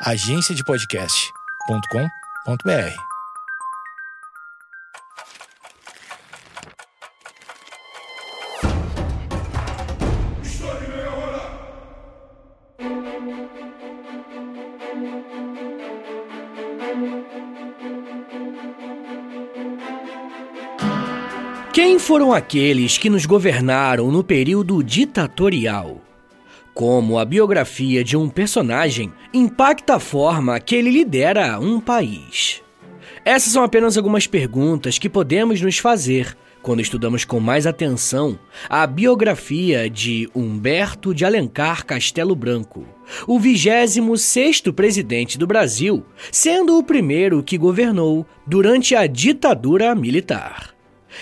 agenciadepodcast.com.br. Quem foram aqueles que nos governaram no período ditatorial? Como a biografia de um personagem impacta a forma que ele lidera um país? Essas são apenas algumas perguntas que podemos nos fazer quando estudamos com mais atenção a biografia de Humberto de Alencar Castelo Branco, o 26º presidente do Brasil, sendo o primeiro que governou durante a ditadura militar.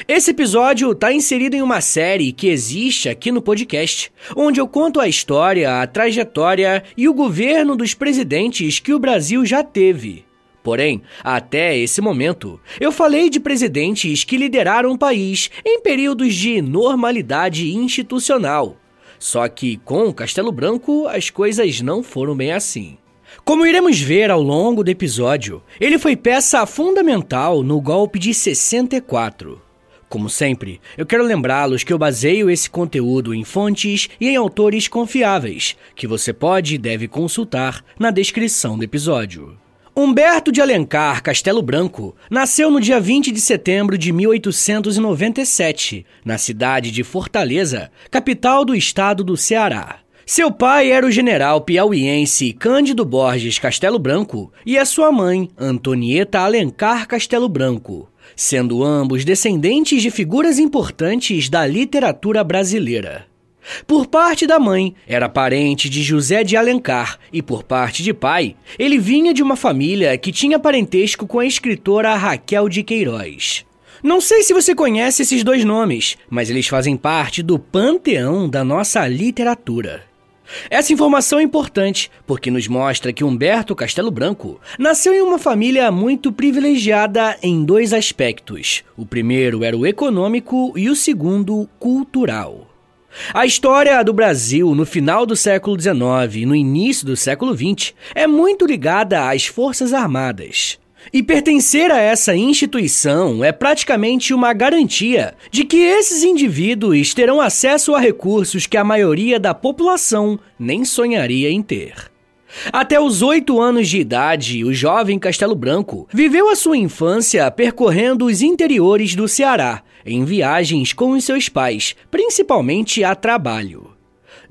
Esse episódio está inserido em uma série que existe aqui no podcast, onde eu conto a história, a trajetória e o governo dos presidentes que o Brasil já teve. Porém, até esse momento, eu falei de presidentes que lideraram o país em períodos de normalidade institucional. Só que com o Castelo Branco as coisas não foram bem assim. Como iremos ver ao longo do episódio, ele foi peça fundamental no golpe de 64. Como sempre, eu quero lembrá-los que eu baseio esse conteúdo em fontes e em autores confiáveis, que você pode e deve consultar na descrição do episódio. Humberto de Alencar Castelo Branco nasceu no dia 20 de setembro de 1897, na cidade de Fortaleza, capital do estado do Ceará. Seu pai era o general piauiense Cândido Borges Castelo Branco e a sua mãe, Antonieta Alencar Castelo Branco, sendo ambos descendentes de figuras importantes da literatura brasileira. Por parte da mãe, era parente de José de Alencar, e por parte de pai, ele vinha de uma família que tinha parentesco com a escritora Raquel de Queiroz. Não sei se você conhece esses dois nomes, mas eles fazem parte do panteão da nossa literatura. Essa informação é importante porque nos mostra que Humberto Castelo Branco nasceu em uma família muito privilegiada em dois aspectos. O primeiro era o econômico e o segundo, cultural. A história do Brasil no final do século XIX e no início do século XX é muito ligada às Forças Armadas. E pertencer a essa instituição é praticamente uma garantia de que esses indivíduos terão acesso a recursos que a maioria da população nem sonharia em ter. Até os oito anos de idade, o jovem Castelo Branco viveu a sua infância percorrendo os interiores do Ceará, em viagens com os seus pais, principalmente a trabalho.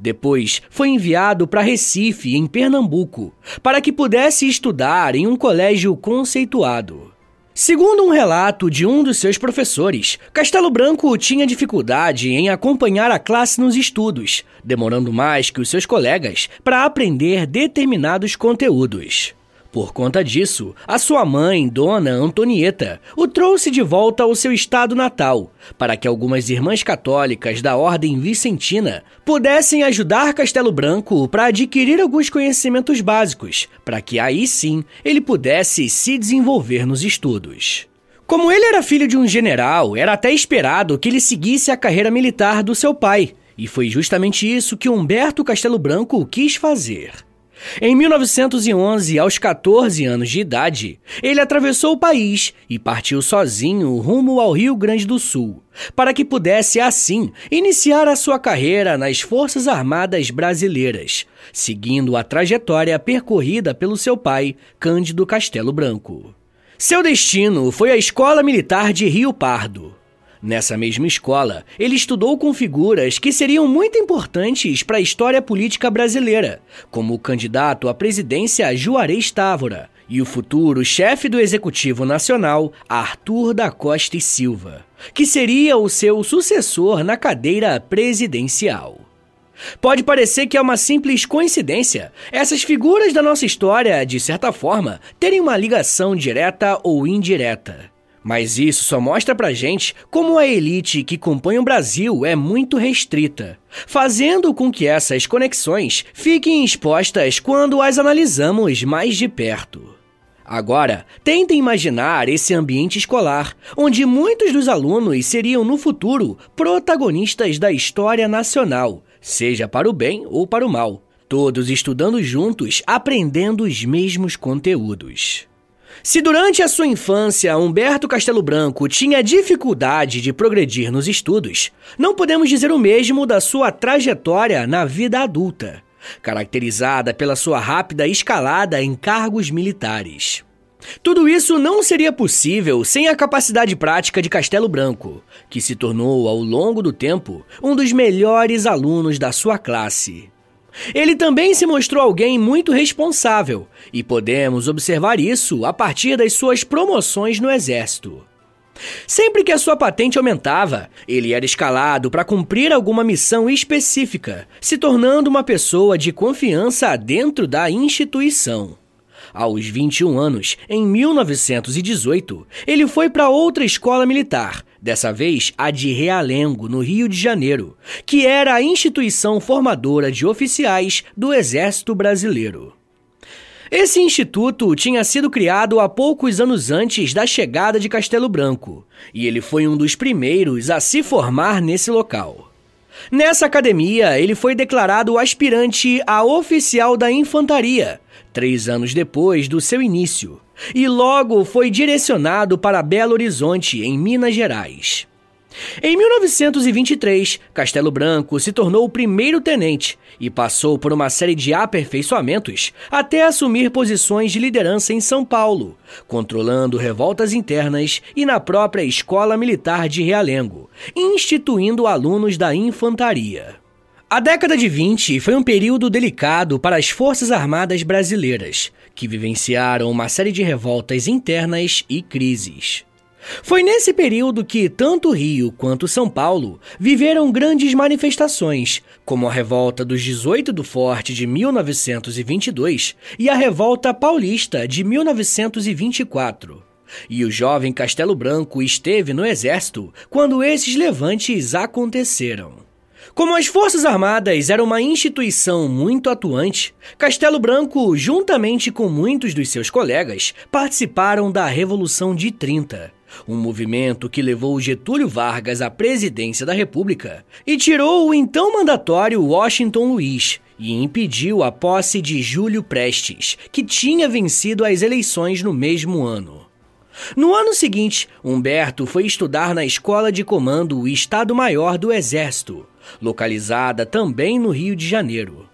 Depois foi enviado para Recife, em Pernambuco, para que pudesse estudar em um colégio conceituado. Segundo um relato de um dos seus professores, Castelo Branco tinha dificuldade em acompanhar a classe nos estudos, demorando mais que os seus colegas para aprender determinados conteúdos. Por conta disso, a sua mãe, Dona Antonieta, o trouxe de volta ao seu estado natal, para que algumas irmãs católicas da Ordem Vicentina pudessem ajudar Castelo Branco para adquirir alguns conhecimentos básicos, para que aí sim ele pudesse se desenvolver nos estudos. Como ele era filho de um general, era até esperado que ele seguisse a carreira militar do seu pai, e foi justamente isso que Humberto Castelo Branco quis fazer. Em 1911, aos 14 anos de idade, ele atravessou o país e partiu sozinho rumo ao Rio Grande do Sul, para que pudesse, assim, iniciar a sua carreira nas Forças Armadas Brasileiras, seguindo a trajetória percorrida pelo seu pai, Cândido Castelo Branco. Seu destino foi a Escola Militar de Rio Pardo. Nessa mesma escola, ele estudou com figuras que seriam muito importantes para a história política brasileira, como o candidato à presidência Juarez Távora e o futuro chefe do Executivo Nacional, Arthur da Costa e Silva, que seria o seu sucessor na cadeira presidencial. Pode parecer que é uma simples coincidência essas figuras da nossa história, de certa forma, terem uma ligação direta ou indireta. Mas isso só mostra pra gente como a elite que compõe o Brasil é muito restrita, fazendo com que essas conexões fiquem expostas quando as analisamos mais de perto. Agora, tentem imaginar esse ambiente escolar, onde muitos dos alunos seriam no futuro protagonistas da história nacional, seja para o bem ou para o mal, todos estudando juntos, aprendendo os mesmos conteúdos. Se durante a sua infância Humberto Castelo Branco tinha dificuldade de progredir nos estudos, não podemos dizer o mesmo da sua trajetória na vida adulta, caracterizada pela sua rápida escalada em cargos militares. Tudo isso não seria possível sem a capacidade prática de Castelo Branco, que se tornou, ao longo do tempo, um dos melhores alunos da sua classe. Ele também se mostrou alguém muito responsável, e podemos observar isso a partir das suas promoções no exército. Sempre que a sua patente aumentava, ele era escalado para cumprir alguma missão específica, se tornando uma pessoa de confiança dentro da instituição. Aos 21 anos, em 1918, ele foi para outra escola militar, dessa vez a de Realengo, no Rio de Janeiro, que era a instituição formadora de oficiais do Exército Brasileiro. Esse instituto tinha sido criado há poucos anos antes da chegada de Castelo Branco, e ele foi um dos primeiros a se formar nesse local. Nessa academia, ele foi declarado aspirante a oficial da infantaria, três anos depois do seu início, e logo foi direcionado para Belo Horizonte, em Minas Gerais. Em 1923, Castelo Branco se tornou o primeiro tenente e passou por uma série de aperfeiçoamentos até assumir posições de liderança em São Paulo, controlando revoltas internas e na própria Escola Militar de Realengo, instituindo alunos da infantaria. A década de 20 foi um período delicado para as Forças Armadas brasileiras, que vivenciaram uma série de revoltas internas e crises. Foi nesse período que tanto Rio quanto São Paulo viveram grandes manifestações, como a Revolta dos 18 do Forte de 1922 e a Revolta Paulista de 1924. E o jovem Castelo Branco esteve no exército quando esses levantes aconteceram. Como as Forças Armadas eram uma instituição muito atuante, Castelo Branco, juntamente com muitos dos seus colegas, participaram da Revolução de 30, um movimento que levou Getúlio Vargas à presidência da República e tirou o então mandatório Washington Luiz e impediu a posse de Júlio Prestes, que tinha vencido as eleições no mesmo ano. No ano seguinte, Humberto foi estudar na Escola de Comando Estado-Maior do Exército, localizada também no Rio de Janeiro.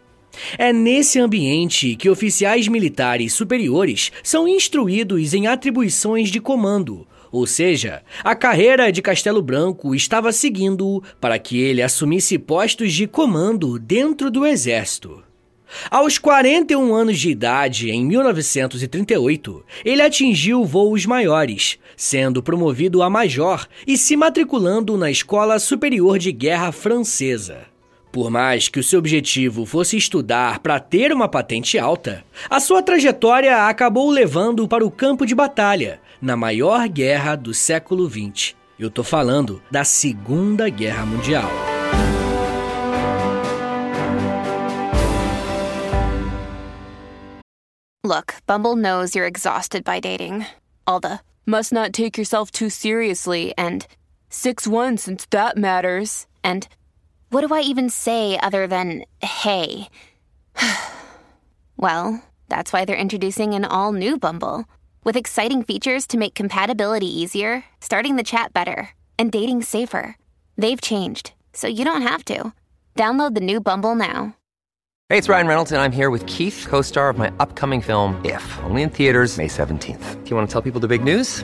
É nesse ambiente que oficiais militares superiores são instruídos em atribuições de comando, ou seja, a carreira de Castelo Branco estava seguindo para que ele assumisse postos de comando dentro do exército. Aos 41 anos de idade, em 1938, ele atingiu voos maiores, sendo promovido a major e se matriculando na Escola Superior de Guerra Francesa. Por mais que o seu objetivo fosse estudar para ter uma patente alta, a sua trajetória acabou levando para o campo de batalha, na maior guerra do século XX. Eu tô falando da Segunda Guerra Mundial. Look, Bumble knows you're exhausted by dating. All the must not take yourself too seriously and 6 1 since that matters. And what do I even say other than hey? well, that's why they're introducing an all new Bumble with exciting features to make compatibility easier, starting the chat better, and dating safer. They've changed, so you don't have to. Download the new Bumble now. Hey, it's Ryan Reynolds, and I'm here with Keith, co star of my upcoming film, If, only in theaters, May 17th. Do you want to tell people the big news?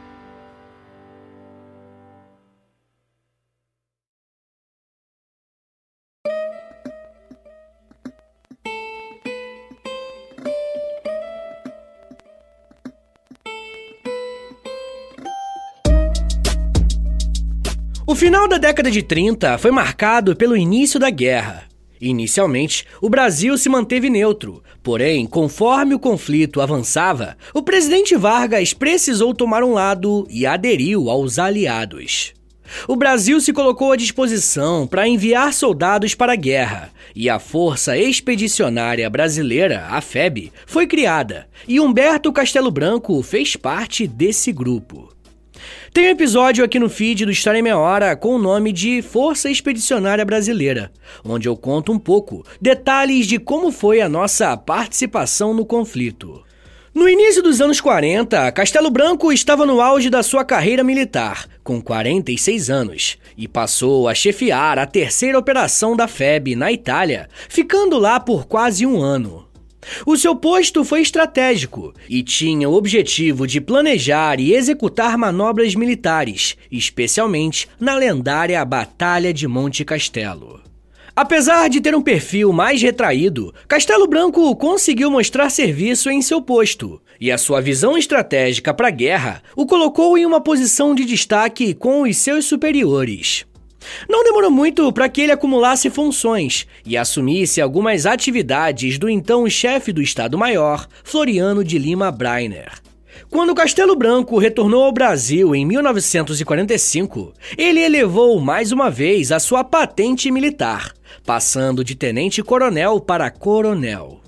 Final da década de 30 foi marcado pelo início da guerra. Inicialmente, o Brasil se manteve neutro, porém, conforme o conflito avançava, o presidente Vargas precisou tomar um lado e aderiu aos aliados. O Brasil se colocou à disposição para enviar soldados para a guerra, e a Força Expedicionária Brasileira, a FEB, foi criada, e Humberto Castelo Branco fez parte desse grupo. Tem um episódio aqui no feed do História em Meia Hora com o nome de Força Expedicionária Brasileira, onde eu conto um pouco detalhes de como foi a nossa participação no conflito. No início dos anos 40, Castelo Branco estava no auge da sua carreira militar, com 46 anos, e passou a chefiar a terceira operação da FEB na Itália, ficando lá por quase um ano. O seu posto foi estratégico e tinha o objetivo de planejar e executar manobras militares, especialmente na lendária Batalha de Monte Castelo. Apesar de ter um perfil mais retraído, Castelo Branco conseguiu mostrar serviço em seu posto, e a sua visão estratégica para a guerra o colocou em uma posição de destaque com os seus superiores. Não demorou muito para que ele acumulasse funções e assumisse algumas atividades do então chefe do Estado-Maior, Floriano de Lima Breiner. Quando Castelo Branco retornou ao Brasil em 1945, ele elevou mais uma vez a sua patente militar, passando de tenente-coronel para coronel.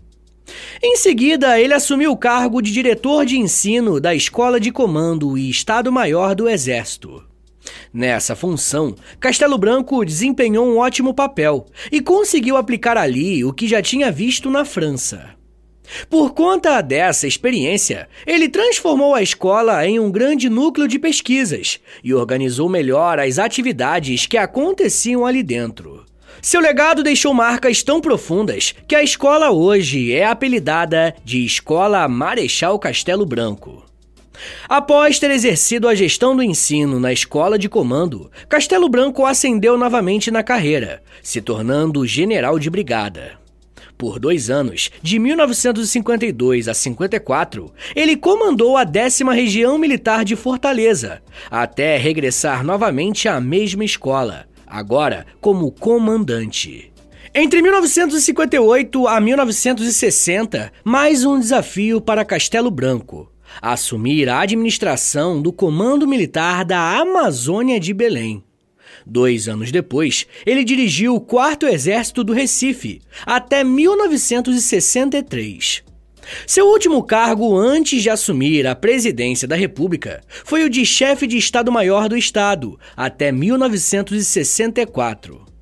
Em seguida, ele assumiu o cargo de diretor de ensino da Escola de Comando e Estado-Maior do Exército. Nessa função, Castelo Branco desempenhou um ótimo papel e conseguiu aplicar ali o que já tinha visto na França. Por conta dessa experiência, ele transformou a escola em um grande núcleo de pesquisas e organizou melhor as atividades que aconteciam ali dentro. Seu legado deixou marcas tão profundas que a escola hoje é apelidada de Escola Marechal Castelo Branco. Após ter exercido a gestão do ensino na escola de comando, Castelo Branco ascendeu novamente na carreira, se tornando general de brigada. Por dois anos, de 1952 a 54, ele comandou a décima região militar de Fortaleza, até regressar novamente à mesma escola, agora como comandante. Entre 1958 a 1960, mais um desafio para Castelo Branco assumir a administração do Comando Militar da Amazônia de Belém. Dois anos depois, ele dirigiu o 4 Exército do Recife, até 1963. Seu último cargo antes de assumir a presidência da República foi o de chefe de Estado-Maior do Estado, até 1964.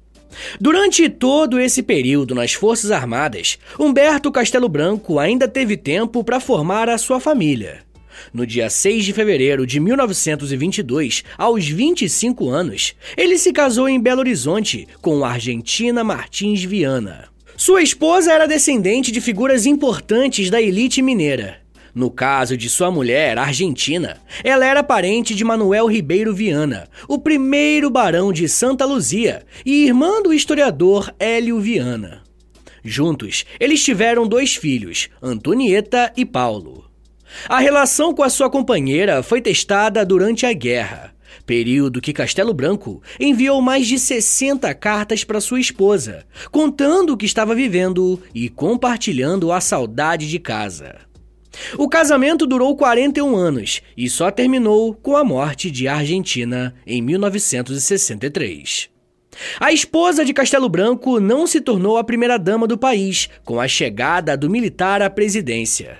Durante todo esse período nas Forças Armadas, Humberto Castelo Branco ainda teve tempo para formar a sua família. No dia 6 de fevereiro de 1922, aos 25 anos, ele se casou em Belo Horizonte com Argentina Martins Viana. Sua esposa era descendente de figuras importantes da elite mineira. No caso de sua mulher, Argentina, ela era parente de Manuel Ribeiro Viana, o primeiro barão de Santa Luzia e irmã do historiador Hélio Viana. Juntos, eles tiveram dois filhos, Antonieta e Paulo. A relação com a sua companheira foi testada durante a guerra, período que Castelo Branco enviou mais de 60 cartas para sua esposa, contando o que estava vivendo e compartilhando a saudade de casa. O casamento durou 41 anos e só terminou com a morte de Argentina em 1963. A esposa de Castelo Branco não se tornou a primeira-dama do país com a chegada do militar à presidência.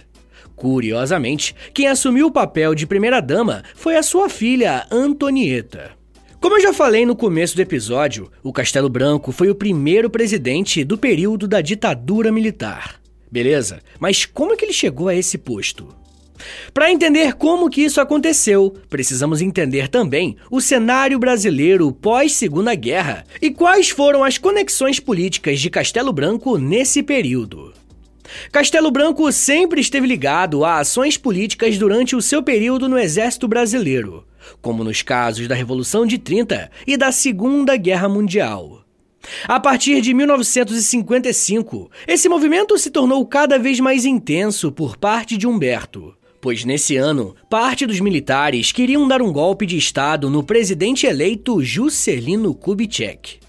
Curiosamente, quem assumiu o papel de primeira-dama foi a sua filha Antonieta. Como eu já falei no começo do episódio, o Castelo Branco foi o primeiro presidente do período da ditadura militar. Beleza? Mas como é que ele chegou a esse posto? Para entender como que isso aconteceu, precisamos entender também o cenário brasileiro pós-Segunda Guerra e quais foram as conexões políticas de Castelo Branco nesse período. Castelo Branco sempre esteve ligado a ações políticas durante o seu período no Exército Brasileiro, como nos casos da Revolução de 30 e da Segunda Guerra Mundial. A partir de 1955, esse movimento se tornou cada vez mais intenso por parte de Humberto, pois nesse ano, parte dos militares queriam dar um golpe de Estado no presidente eleito Juscelino Kubitschek.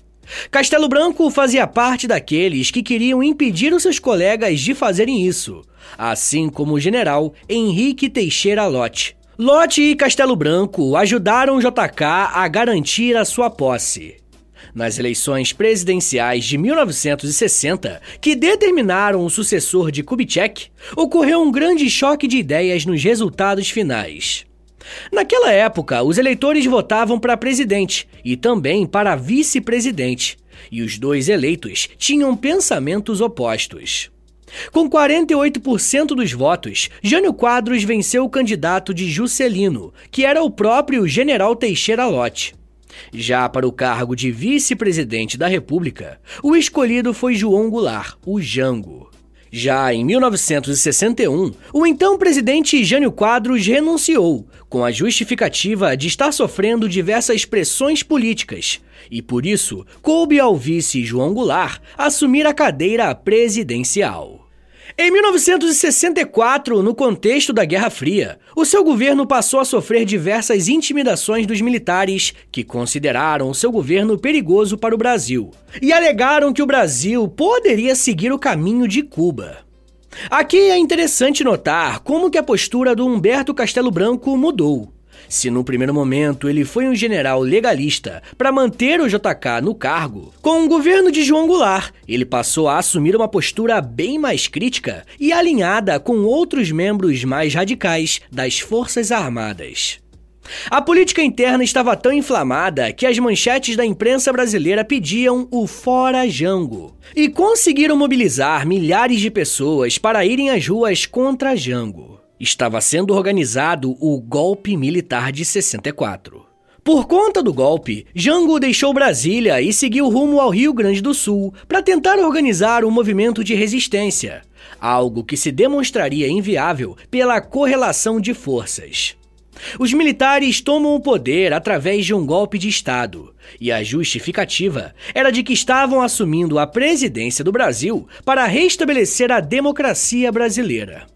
Castelo Branco fazia parte daqueles que queriam impedir os seus colegas de fazerem isso, assim como o general Henrique Teixeira Lott. Lott e Castelo Branco ajudaram JK a garantir a sua posse. Nas eleições presidenciais de 1960, que determinaram o sucessor de Kubitschek, ocorreu um grande choque de ideias nos resultados finais. Naquela época, os eleitores votavam para presidente e também para vice-presidente, e os dois eleitos tinham pensamentos opostos. Com 48% dos votos, Jânio Quadros venceu o candidato de Juscelino, que era o próprio general Teixeira Lott. Já para o cargo de vice-presidente da República, o escolhido foi João Goulart, o Jango. Já em 1961, o então presidente Jânio Quadros renunciou, com a justificativa de estar sofrendo diversas pressões políticas, e por isso coube ao vice João Goulart assumir a cadeira presidencial. Em 1964, no contexto da Guerra Fria, o seu governo passou a sofrer diversas intimidações dos militares que consideraram o seu governo perigoso para o Brasil e alegaram que o Brasil poderia seguir o caminho de Cuba. Aqui é interessante notar como que a postura do Humberto Castelo Branco mudou. Se no primeiro momento ele foi um general legalista para manter o JK no cargo, com o governo de João Goulart, ele passou a assumir uma postura bem mais crítica e alinhada com outros membros mais radicais das Forças Armadas. A política interna estava tão inflamada que as manchetes da imprensa brasileira pediam o Fora Jango e conseguiram mobilizar milhares de pessoas para irem às ruas contra Jango estava sendo organizado o golpe militar de 64. Por conta do golpe, Jango deixou Brasília e seguiu rumo ao Rio Grande do Sul para tentar organizar um movimento de resistência, algo que se demonstraria inviável pela correlação de forças. Os militares tomam o poder através de um golpe de Estado, e a justificativa era de que estavam assumindo a presidência do Brasil para restabelecer a democracia brasileira.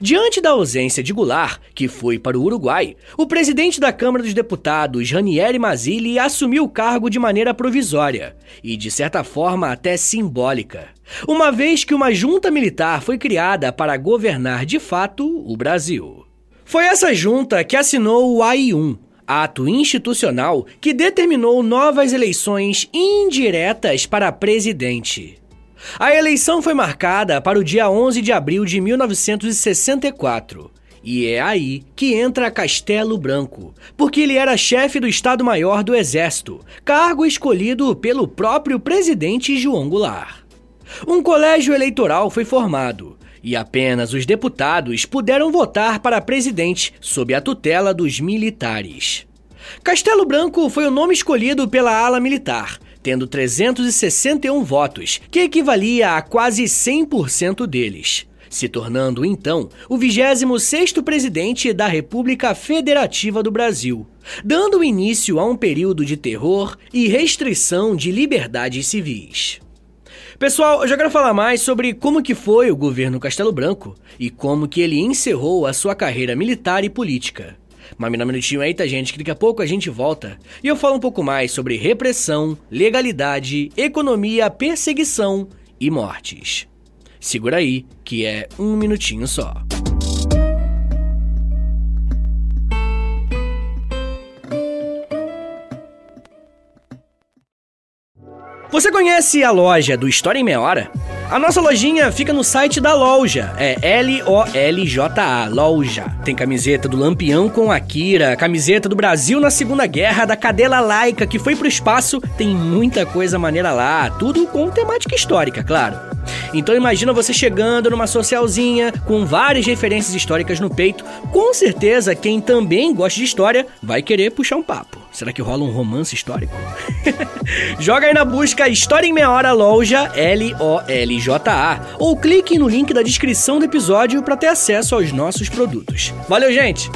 Diante da ausência de Goulart, que foi para o Uruguai, o presidente da Câmara dos Deputados, Ranieri Mazzilli, assumiu o cargo de maneira provisória e, de certa forma, até simbólica, uma vez que uma junta militar foi criada para governar de fato o Brasil. Foi essa junta que assinou o AI-1, ato institucional que determinou novas eleições indiretas para presidente. A eleição foi marcada para o dia 11 de abril de 1964. E é aí que entra Castelo Branco, porque ele era chefe do Estado-Maior do Exército, cargo escolhido pelo próprio presidente João Goulart. Um colégio eleitoral foi formado e apenas os deputados puderam votar para presidente sob a tutela dos militares. Castelo Branco foi o nome escolhido pela ala militar, tendo 361 votos, que equivalia a quase 100% deles, se tornando então o 26º presidente da República Federativa do Brasil, dando início a um período de terror e restrição de liberdades civis. Pessoal, eu já quero falar mais sobre como que foi o governo Castelo Branco e como que ele encerrou a sua carreira militar e política. Mas me dá um minutinho aí, tá, gente? Que daqui a pouco a gente volta e eu falo um pouco mais sobre repressão, legalidade, economia, perseguição e mortes. Segura aí, que é um minutinho só. Você conhece a loja do História em Meia Hora? A nossa lojinha fica no site da loja, é L-O-L-J-A, loja. Tem camiseta do Lampião com Akira, camiseta do Brasil na Segunda Guerra, da cadela laica que foi pro espaço, tem muita coisa maneira lá, tudo com temática histórica, claro. Então imagina você chegando numa socialzinha com várias referências históricas no peito, com certeza quem também gosta de história vai querer puxar um papo. Será que rola um romance histórico? Joga aí na busca História em Meia Hora Loja, L-O-L-J-A, ou clique no link da descrição do episódio para ter acesso aos nossos produtos. Valeu, gente!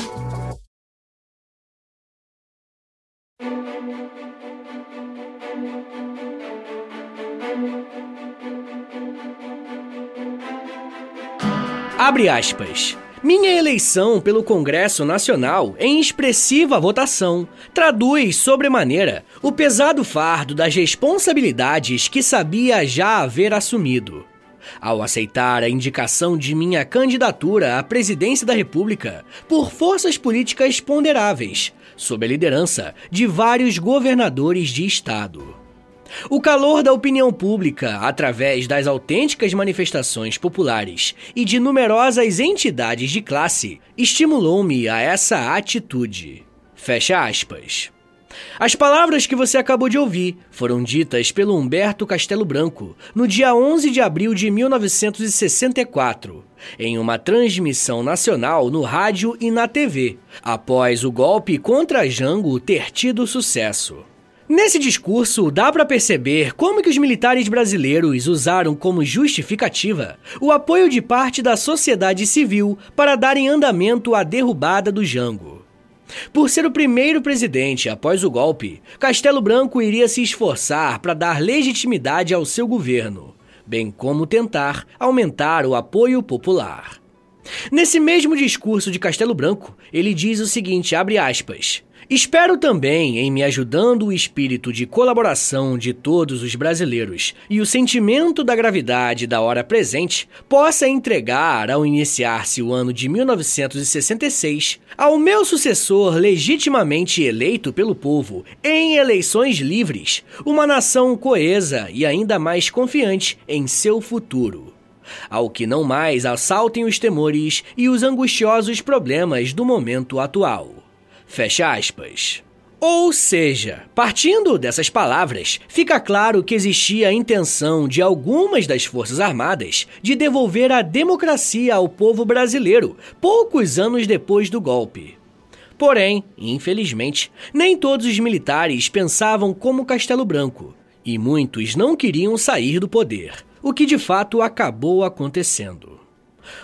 Abre aspas. Minha eleição pelo Congresso Nacional, em expressiva votação, traduz sobremaneira o pesado fardo das responsabilidades que sabia já haver assumido. Ao aceitar a indicação de minha candidatura à presidência da República por forças políticas ponderáveis, sob a liderança de vários governadores de Estado. O calor da opinião pública, através das autênticas manifestações populares e de numerosas entidades de classe, estimulou-me a essa atitude. Fecha aspas. As palavras que você acabou de ouvir foram ditas pelo Humberto Castelo Branco no dia 11 de abril de 1964, em uma transmissão nacional no rádio e na TV, após o golpe contra Jango ter tido sucesso. Nesse discurso, dá para perceber como que os militares brasileiros usaram como justificativa o apoio de parte da sociedade civil para darem andamento à derrubada do Jango. Por ser o primeiro presidente após o golpe, Castelo Branco iria se esforçar para dar legitimidade ao seu governo, bem como tentar aumentar o apoio popular. Nesse mesmo discurso de Castelo Branco, ele diz o seguinte, abre aspas: Espero também em me ajudando o espírito de colaboração de todos os brasileiros e o sentimento da gravidade da hora presente possa entregar, ao iniciar-se o ano de 1966, ao meu sucessor legitimamente eleito pelo povo em eleições livres, uma nação coesa e ainda mais confiante em seu futuro ao que não mais assaltem os temores e os angustiosos problemas do momento atual. Fecha aspas. Ou seja, partindo dessas palavras, fica claro que existia a intenção de algumas das Forças Armadas de devolver a democracia ao povo brasileiro poucos anos depois do golpe. Porém, infelizmente, nem todos os militares pensavam como Castelo Branco, e muitos não queriam sair do poder, o que de fato acabou acontecendo.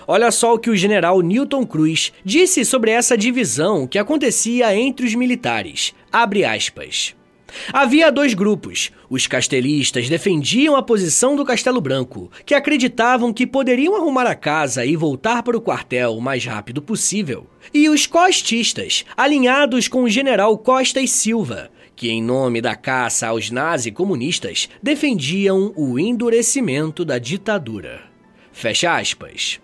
Olha só o que o general Newton Cruz disse sobre essa divisão que acontecia entre os militares. Abre aspas. Havia dois grupos. Os castelistas defendiam a posição do Castelo Branco, que acreditavam que poderiam arrumar a casa e voltar para o quartel o mais rápido possível. E os costistas, alinhados com o general Costa e Silva, que, em nome da caça aos nazi comunistas, defendiam o endurecimento da ditadura. Fecha aspas.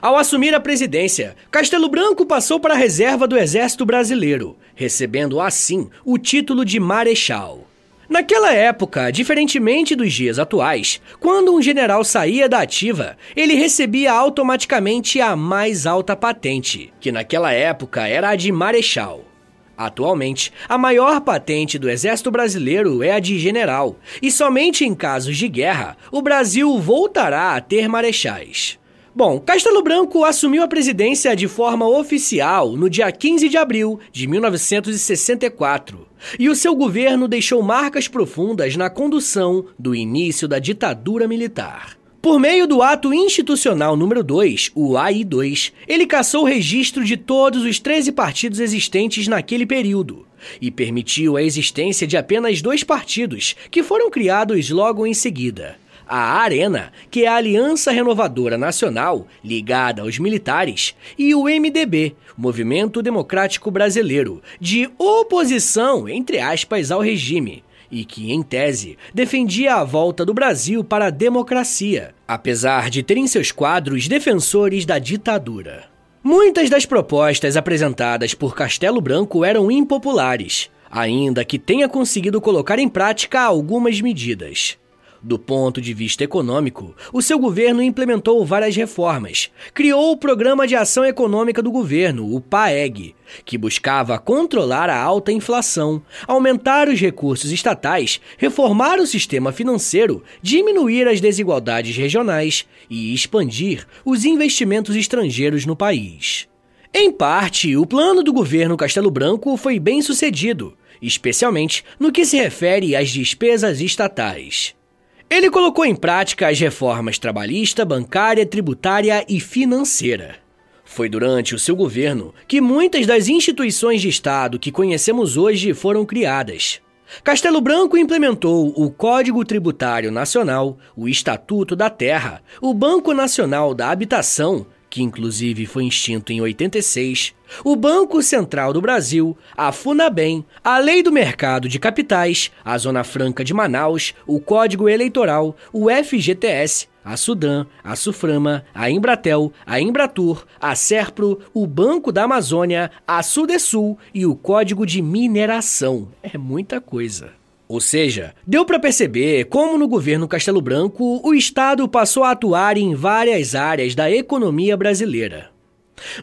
Ao assumir a presidência, Castelo Branco passou para a reserva do Exército Brasileiro, recebendo assim o título de Marechal. Naquela época, diferentemente dos dias atuais, quando um general saía da ativa, ele recebia automaticamente a mais alta patente, que naquela época era a de Marechal. Atualmente, a maior patente do Exército Brasileiro é a de general, e somente em casos de guerra o Brasil voltará a ter marechais. Bom, Castelo Branco assumiu a presidência de forma oficial no dia 15 de abril de 1964, e o seu governo deixou marcas profundas na condução do início da ditadura militar. Por meio do Ato Institucional número 2, o AI2, ele caçou o registro de todos os 13 partidos existentes naquele período e permitiu a existência de apenas dois partidos, que foram criados logo em seguida: a Arena, que é a Aliança Renovadora Nacional, ligada aos militares, e o MDB, Movimento Democrático Brasileiro, de oposição, entre aspas, ao regime, e que, em tese, defendia a volta do Brasil para a democracia, apesar de ter em seus quadros defensores da ditadura. Muitas das propostas apresentadas por Castelo Branco eram impopulares, ainda que tenha conseguido colocar em prática algumas medidas. Do ponto de vista econômico, o seu governo implementou várias reformas. Criou o Programa de Ação Econômica do Governo, o PAEG, que buscava controlar a alta inflação, aumentar os recursos estatais, reformar o sistema financeiro, diminuir as desigualdades regionais e expandir os investimentos estrangeiros no país. Em parte, o plano do governo Castelo Branco foi bem sucedido, especialmente no que se refere às despesas estatais. Ele colocou em prática as reformas trabalhista, bancária, tributária e financeira. Foi durante o seu governo que muitas das instituições de Estado que conhecemos hoje foram criadas. Castelo Branco implementou o Código Tributário Nacional, o Estatuto da Terra, o Banco Nacional da Habitação que inclusive foi extinto em 86, o Banco Central do Brasil, a Funabem, a Lei do Mercado de Capitais, a Zona Franca de Manaus, o Código Eleitoral, o FGTS, a Sudan, a Suframa, a Embratel, a Embratur, a Serpro, o Banco da Amazônia, a Sudesul e o Código de Mineração. É muita coisa. Ou seja, deu para perceber como no governo Castelo Branco o Estado passou a atuar em várias áreas da economia brasileira.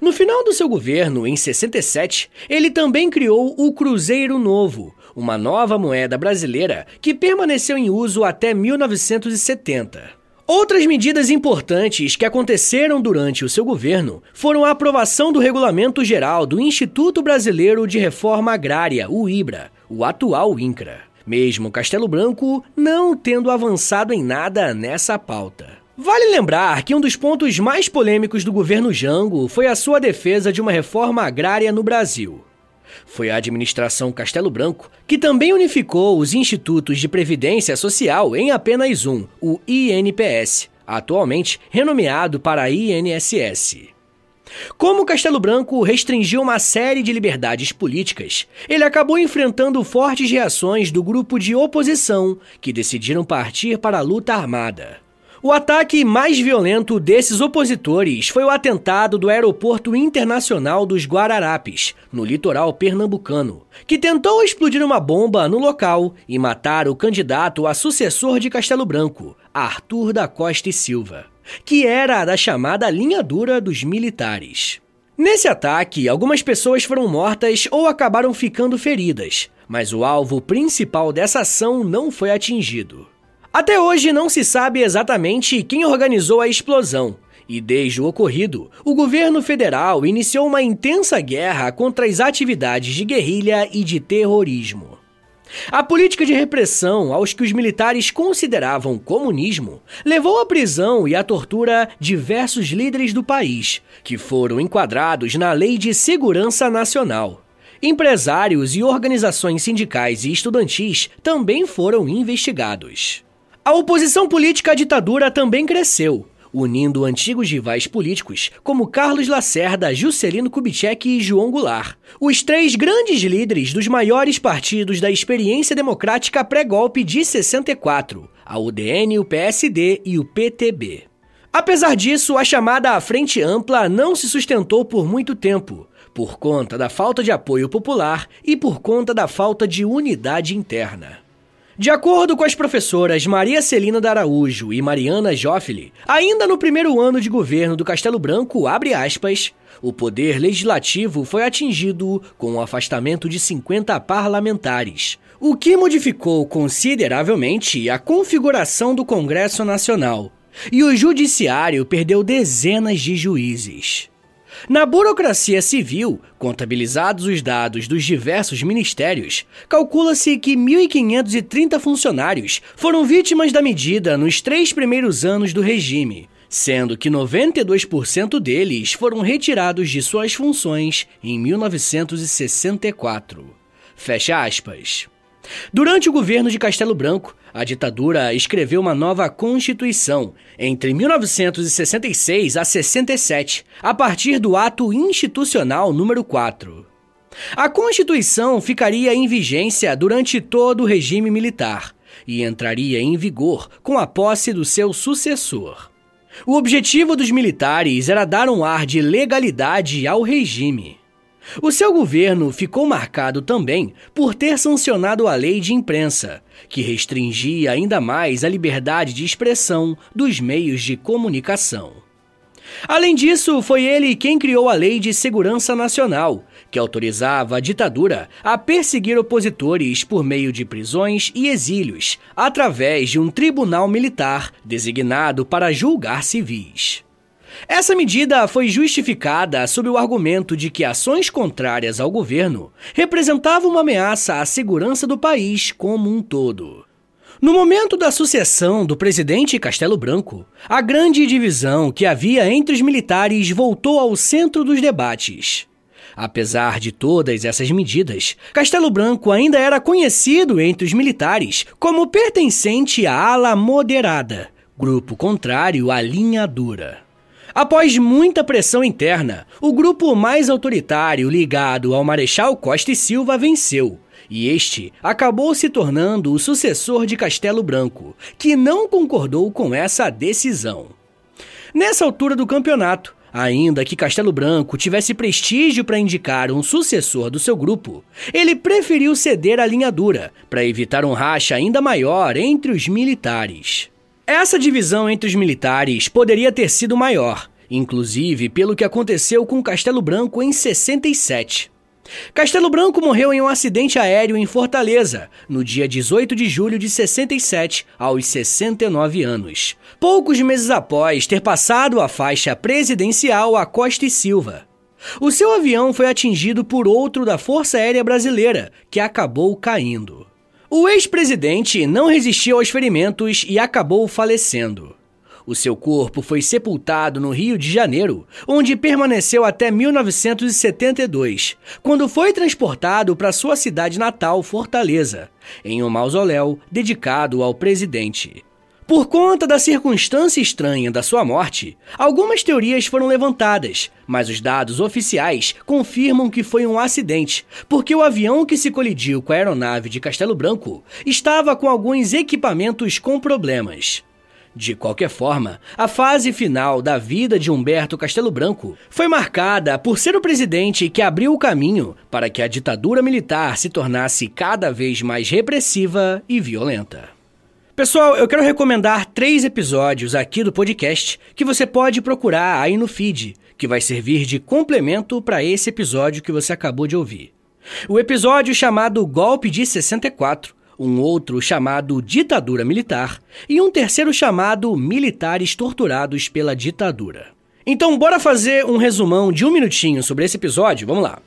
No final do seu governo, em 67, ele também criou o Cruzeiro Novo, uma nova moeda brasileira que permaneceu em uso até 1970. Outras medidas importantes que aconteceram durante o seu governo foram a aprovação do Regulamento Geral do Instituto Brasileiro de Reforma Agrária, o IBRA, o atual INCRA mesmo Castelo Branco não tendo avançado em nada nessa pauta. Vale lembrar que um dos pontos mais polêmicos do governo Jango foi a sua defesa de uma reforma agrária no Brasil. Foi a administração Castelo Branco que também unificou os institutos de previdência social em apenas um, o INPS, atualmente renomeado para INSS. Como Castelo Branco restringiu uma série de liberdades políticas, ele acabou enfrentando fortes reações do grupo de oposição, que decidiram partir para a luta armada. O ataque mais violento desses opositores foi o atentado do Aeroporto Internacional dos Guararapes, no litoral pernambucano, que tentou explodir uma bomba no local e matar o candidato a sucessor de Castelo Branco, Arthur da Costa e Silva que era a da chamada linha dura dos militares. Nesse ataque, algumas pessoas foram mortas ou acabaram ficando feridas, mas o alvo principal dessa ação não foi atingido. Até hoje não se sabe exatamente quem organizou a explosão, e desde o ocorrido, o governo federal iniciou uma intensa guerra contra as atividades de guerrilha e de terrorismo. A política de repressão aos que os militares consideravam comunismo levou à prisão e à tortura diversos líderes do país, que foram enquadrados na Lei de Segurança Nacional. Empresários e organizações sindicais e estudantis também foram investigados. A oposição política à ditadura também cresceu, unindo antigos rivais políticos como Carlos Lacerda, Juscelino Kubitschek e João Goulart, os três grandes líderes dos maiores partidos da experiência democrática pré-golpe de 64, a UDN, o PSD e o PTB. Apesar disso, a chamada Frente Ampla não se sustentou por muito tempo, por conta da falta de apoio popular e por conta da falta de unidade interna. De acordo com as professoras Maria Celina da Araújo e Mariana Joffeli, ainda no primeiro ano de governo do Castelo Branco, abre aspas, o poder legislativo foi atingido com o afastamento de 50 parlamentares, o que modificou consideravelmente a configuração do Congresso Nacional, e o judiciário perdeu dezenas de juízes. Na burocracia civil, contabilizados os dados dos diversos ministérios, calcula-se que 1.530 funcionários foram vítimas da medida nos três primeiros anos do regime, sendo que 92% deles foram retirados de suas funções em 1964. Fecha aspas. Durante o governo de Castelo Branco, a ditadura escreveu uma nova Constituição entre 1966 a 67, a partir do Ato Institucional número 4. A Constituição ficaria em vigência durante todo o regime militar e entraria em vigor com a posse do seu sucessor. O objetivo dos militares era dar um ar de legalidade ao regime. O seu governo ficou marcado também por ter sancionado a lei de imprensa, que restringia ainda mais a liberdade de expressão dos meios de comunicação. Além disso, foi ele quem criou a Lei de Segurança Nacional, que autorizava a ditadura a perseguir opositores por meio de prisões e exílios, através de um tribunal militar designado para julgar civis. Essa medida foi justificada sob o argumento de que ações contrárias ao governo representavam uma ameaça à segurança do país como um todo. No momento da sucessão do presidente Castelo Branco, a grande divisão que havia entre os militares voltou ao centro dos debates. Apesar de todas essas medidas, Castelo Branco ainda era conhecido entre os militares como pertencente à ala moderada, grupo contrário à linha dura. Após muita pressão interna, o grupo mais autoritário ligado ao Marechal Costa e Silva venceu, e este acabou se tornando o sucessor de Castelo Branco, que não concordou com essa decisão. Nessa altura do campeonato, ainda que Castelo Branco tivesse prestígio para indicar um sucessor do seu grupo, ele preferiu ceder à linha dura para evitar um racha ainda maior entre os militares. Essa divisão entre os militares poderia ter sido maior, inclusive pelo que aconteceu com Castelo Branco em 67. Castelo Branco morreu em um acidente aéreo em Fortaleza, no dia 18 de julho de 67, aos 69 anos, poucos meses após ter passado a faixa presidencial a Costa e Silva. O seu avião foi atingido por outro da Força Aérea Brasileira, que acabou caindo. O ex-presidente não resistiu aos ferimentos e acabou falecendo. O seu corpo foi sepultado no Rio de Janeiro, onde permaneceu até 1972, quando foi transportado para sua cidade natal, Fortaleza, em um mausoléu dedicado ao presidente. Por conta da circunstância estranha da sua morte, algumas teorias foram levantadas, mas os dados oficiais confirmam que foi um acidente, porque o avião que se colidiu com a aeronave de Castelo Branco estava com alguns equipamentos com problemas. De qualquer forma, a fase final da vida de Humberto Castelo Branco foi marcada por ser o presidente que abriu o caminho para que a ditadura militar se tornasse cada vez mais repressiva e violenta. Pessoal, eu quero recomendar três episódios aqui do podcast que você pode procurar aí no feed, que vai servir de complemento para esse episódio que você acabou de ouvir. O episódio chamado Golpe de 64, um outro chamado Ditadura Militar e um terceiro chamado Militares Torturados pela Ditadura. Então, bora fazer um resumão de um minutinho sobre esse episódio? Vamos lá.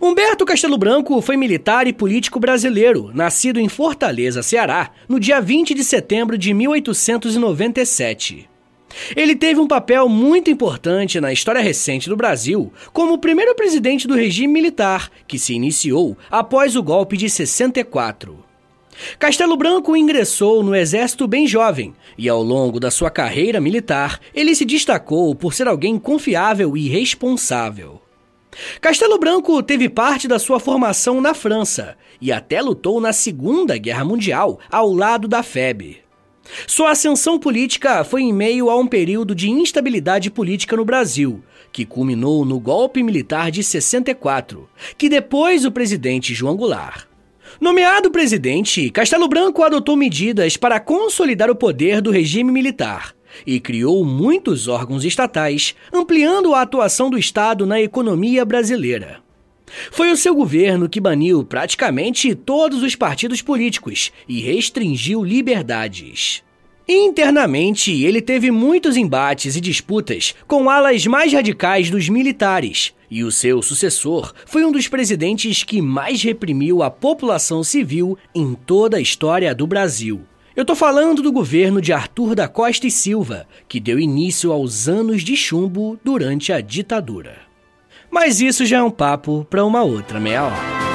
Humberto Castelo Branco foi militar e político brasileiro, nascido em Fortaleza, Ceará, no dia 20 de setembro de 1897. Ele teve um papel muito importante na história recente do Brasil como o primeiro presidente do regime militar, que se iniciou após o golpe de 64. Castelo Branco ingressou no exército bem jovem e, ao longo da sua carreira militar, ele se destacou por ser alguém confiável e responsável. Castelo Branco teve parte da sua formação na França e até lutou na Segunda Guerra Mundial ao lado da FEB. Sua ascensão política foi em meio a um período de instabilidade política no Brasil, que culminou no golpe militar de 64, que depois o presidente João Goulart. Nomeado presidente, Castelo Branco adotou medidas para consolidar o poder do regime militar e criou muitos órgãos estatais, ampliando a atuação do Estado na economia brasileira. Foi o seu governo que baniu praticamente todos os partidos políticos e restringiu liberdades. Internamente, ele teve muitos embates e disputas com alas mais radicais dos militares, e o seu sucessor foi um dos presidentes que mais reprimiu a população civil em toda a história do Brasil. Eu tô falando do governo de Arthur da Costa e Silva, que deu início aos anos de chumbo durante a ditadura. Mas isso já é um papo para uma outra meia hora.